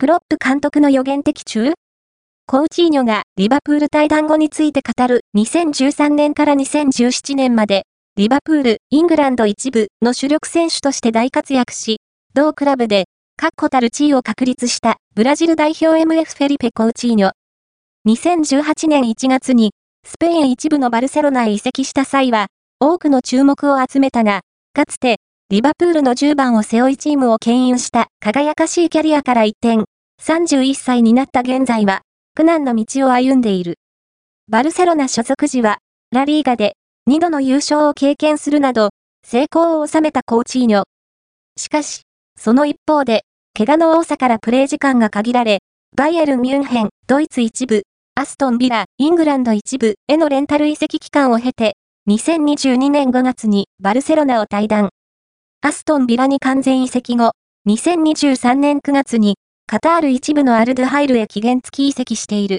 クロップ監督の予言的中？コーチーニョがリバプール対談後について語る2013年から2017年まで、リバプール、イングランド一部の主力選手として大活躍し、同クラブで確固たる地位を確立したブラジル代表 MF フェリペ・コーチーニョ。2018年1月にスペイン一部のバルセロナへ移籍した際は多くの注目を集めたが、かつてリバプールの10番を背負いチームを牽引した輝かしいキャリアから一転、31歳になった現在は苦難の道を歩んでいる。バルセロナ所属時は、ラリーガで2度の優勝を経験するなど、成功を収めたコーチーニョ。しかし、その一方で、怪我の多さからプレー時間が限られ、バイエルン・ミュンヘン、ドイツ一部、アストン・ビラ、イングランド一部へのレンタル移籍期間を経て、2022年5月にバルセロナを退団。アストン・ビラに完全移籍後、2023年9月にカタール一部のアルドハイルへ期限付き移籍している。